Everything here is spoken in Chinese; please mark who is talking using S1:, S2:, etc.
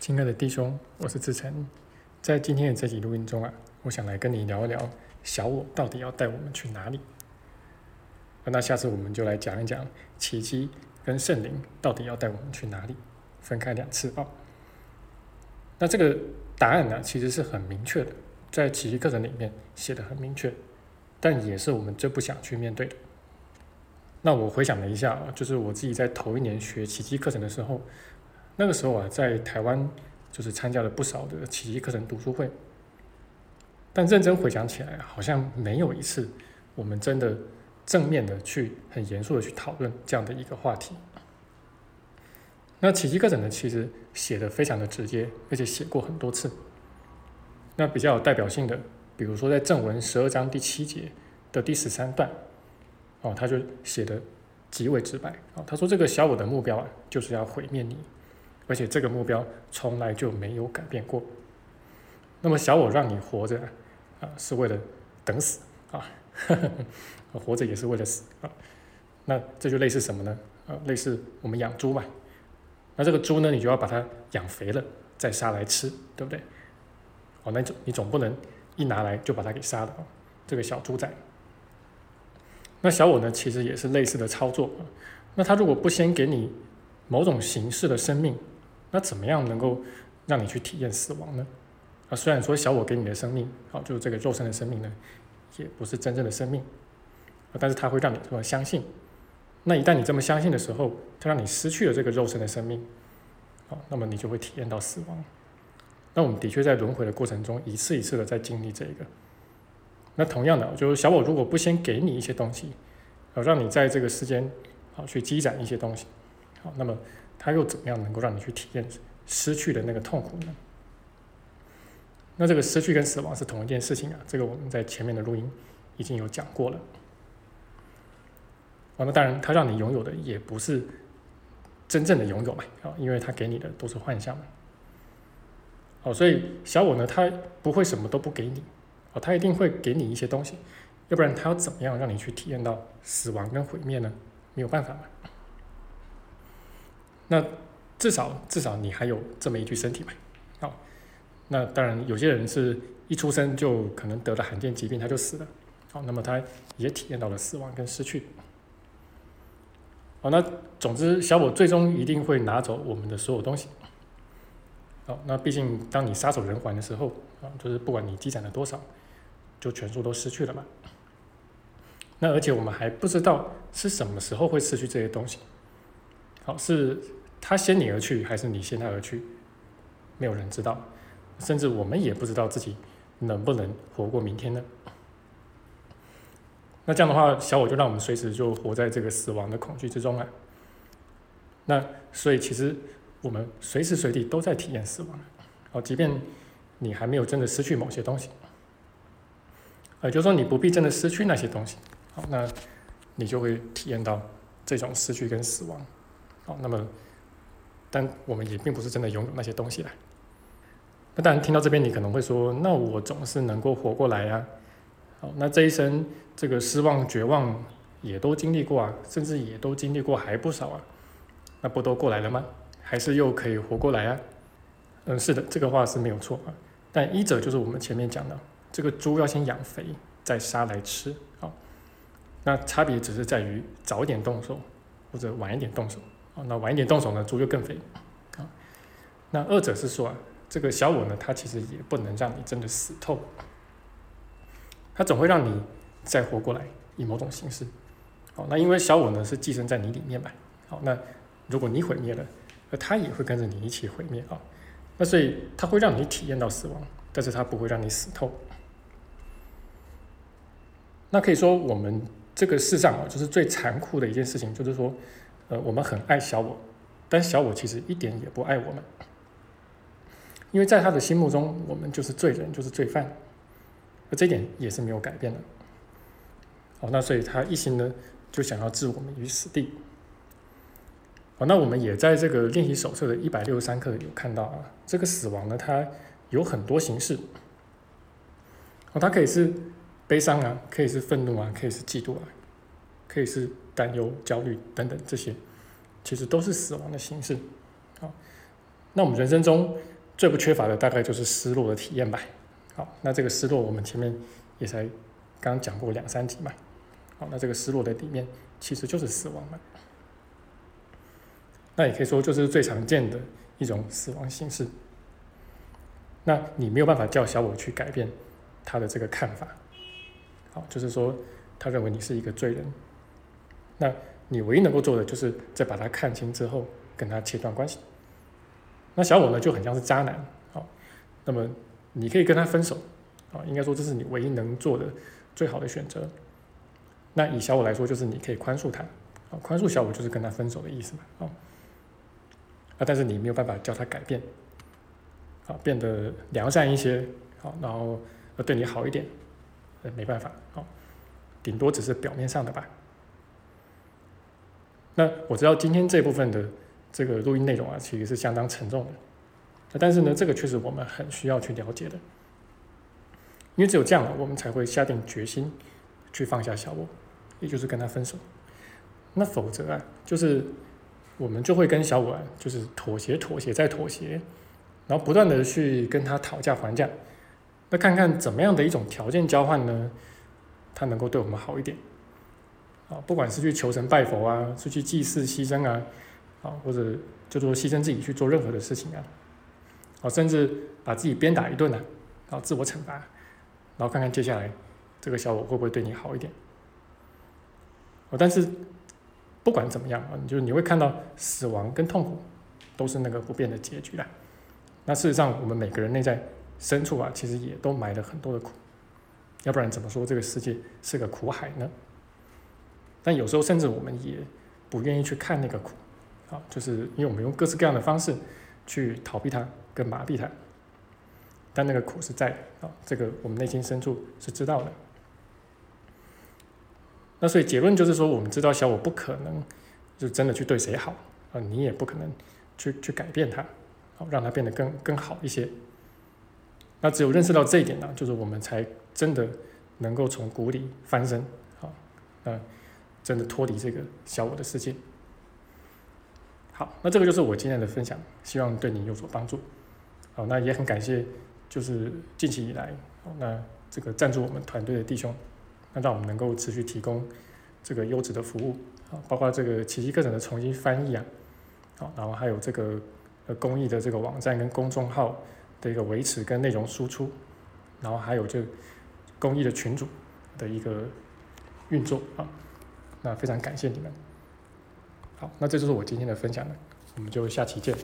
S1: 亲爱的弟兄，我是志成，在今天的这集录音中啊，我想来跟你聊一聊小我到底要带我们去哪里。那下次我们就来讲一讲奇迹跟圣灵到底要带我们去哪里，分开两次啊。那这个答案呢，其实是很明确的，在奇迹课程里面写的很明确，但也是我们最不想去面对的。那我回想了一下啊，就是我自己在头一年学奇迹课程的时候，那个时候啊，在台湾就是参加了不少的奇迹课程读书会，但认真回想起来，好像没有一次我们真的正面的去很严肃的去讨论这样的一个话题。那奇迹课程呢，其实写的非常的直接，而且写过很多次。那比较有代表性的，比如说在正文十二章第七节的第十三段。哦，他就写的极为直白啊。他说：“这个小我的目标啊，就是要毁灭你，而且这个目标从来就没有改变过。那么小我让你活着啊，是为了等死啊，活着也是为了死啊。那这就类似什么呢？啊，类似我们养猪嘛。那这个猪呢，你就要把它养肥了再杀来吃，对不对？哦，那总你总不能一拿来就把它给杀了啊，这个小猪仔。”那小我呢，其实也是类似的操作啊。那他如果不先给你某种形式的生命，那怎么样能够让你去体验死亡呢？啊，虽然说小我给你的生命，好，就是这个肉身的生命呢，也不是真正的生命，但是它会让你这么相信。那一旦你这么相信的时候，它让你失去了这个肉身的生命，好，那么你就会体验到死亡。那我们的确在轮回的过程中，一次一次的在经历这个。那同样的，就是小我如果不先给你一些东西，好让你在这个世间好去积攒一些东西，好，那么他又怎么样能够让你去体验失去的那个痛苦呢？那这个失去跟死亡是同一件事情啊，这个我们在前面的录音已经有讲过了。哦，那当然，他让你拥有的也不是真正的拥有嘛，啊，因为他给你的都是幻象嘛。好，所以小我呢，他不会什么都不给你。哦，他一定会给你一些东西，要不然他要怎么样让你去体验到死亡跟毁灭呢？没有办法嘛。那至少至少你还有这么一具身体嘛。好，那当然有些人是一出生就可能得了罕见疾病，他就死了。好，那么他也体验到了死亡跟失去。好，那总之小我最终一定会拿走我们的所有东西。好，那毕竟当你撒手人寰的时候，啊，就是不管你积攒了多少。就全数都失去了嘛？那而且我们还不知道是什么时候会失去这些东西。好，是他先你而去，还是你先他而去？没有人知道，甚至我们也不知道自己能不能活过明天呢？那这样的话，小我就让我们随时就活在这个死亡的恐惧之中了。那所以其实我们随时随地都在体验死亡。好，即便你还没有真的失去某些东西。也就是说，你不必真的失去那些东西，好，那你就会体验到这种失去跟死亡，好，那么，但我们也并不是真的拥有那些东西了。那当然，听到这边你可能会说，那我总是能够活过来呀，好，那这一生这个失望、绝望也都经历过啊，甚至也都经历过还不少啊，那不都过来了吗？还是又可以活过来啊？嗯，是的，这个话是没有错啊，但一者就是我们前面讲的。这个猪要先养肥，再杀来吃，好，那差别只是在于早点动手或者晚一点动手，那晚一点动手呢，猪就更肥，啊，那二者是说啊，这个小我呢，它其实也不能让你真的死透，它总会让你再活过来，以某种形式，好，那因为小我呢是寄生在你里面嘛，好，那如果你毁灭了，那它也会跟着你一起毁灭。啊，那所以它会让你体验到死亡，但是它不会让你死透。那可以说，我们这个世上啊，就是最残酷的一件事情，就是说，呃，我们很爱小我，但小我其实一点也不爱我们，因为在他的心目中，我们就是罪人，就是罪犯，而这点也是没有改变的。好，那所以他一心呢，就想要置我们于死地。好，那我们也在这个练习手册的一百六十三课有看到啊，这个死亡呢，它有很多形式。哦，它可以是。悲伤啊，可以是愤怒啊，可以是嫉妒啊，可以是担忧、焦虑等等，这些其实都是死亡的形式。好，那我们人生中最不缺乏的大概就是失落的体验吧。好，那这个失落我们前面也才刚讲过两三集嘛。好，那这个失落的里面其实就是死亡嘛。那也可以说就是最常见的一种死亡形式。那你没有办法叫小我去改变他的这个看法。好，就是说他认为你是一个罪人。那你唯一能够做的就是在把他看清之后跟他切断关系。那小我呢就很像是渣男。好，那么你可以跟他分手。啊，应该说这是你唯一能做的最好的选择。那以小我来说，就是你可以宽恕他。啊，宽恕小我就是跟他分手的意思嘛。啊，啊，但是你没有办法叫他改变。啊，变得良善一些。好，然后对你好一点。呃，没办法。好，顶多只是表面上的吧。那我知道今天这部分的这个录音内容啊，其实是相当沉重的。但是呢，这个确实我们很需要去了解的，因为只有这样，我们才会下定决心去放下小我，也就是跟他分手。那否则啊，就是我们就会跟小我啊，就是妥协、妥协再妥协，然后不断的去跟他讨价还价，那看看怎么样的一种条件交换呢，他能够对我们好一点。啊，不管是去求神拜佛啊，是去祭祀牺牲啊，啊，或者就说牺牲自己去做任何的事情啊，啊，甚至把自己鞭打一顿呢，然后自我惩罚，然后看看接下来这个小我会不会对你好一点。哦，但是不管怎么样啊，你就你会看到死亡跟痛苦都是那个不变的结局啦。那事实上，我们每个人内在深处啊，其实也都埋了很多的苦，要不然怎么说这个世界是个苦海呢？但有时候甚至我们也不愿意去看那个苦，啊，就是因为我们用各式各样的方式去逃避它，跟麻痹它。但那个苦是在啊，这个我们内心深处是知道的。那所以结论就是说，我们知道小我不可能就真的去对谁好啊，你也不可能去去改变它，好让它变得更更好一些。那只有认识到这一点呢，就是我们才真的能够从谷底翻身，好，嗯。真的脱离这个小我的世界。好，那这个就是我今天的分享，希望对你有所帮助。好，那也很感谢，就是近期以来，那这个赞助我们团队的弟兄，那让我们能够持续提供这个优质的服务，啊，包括这个奇迹课程的重新翻译啊，好，然后还有这个呃公益的这个网站跟公众号的一个维持跟内容输出，然后还有这公益的群组的一个运作啊。那非常感谢你们，好，那这就是我今天的分享了，我们就下期见。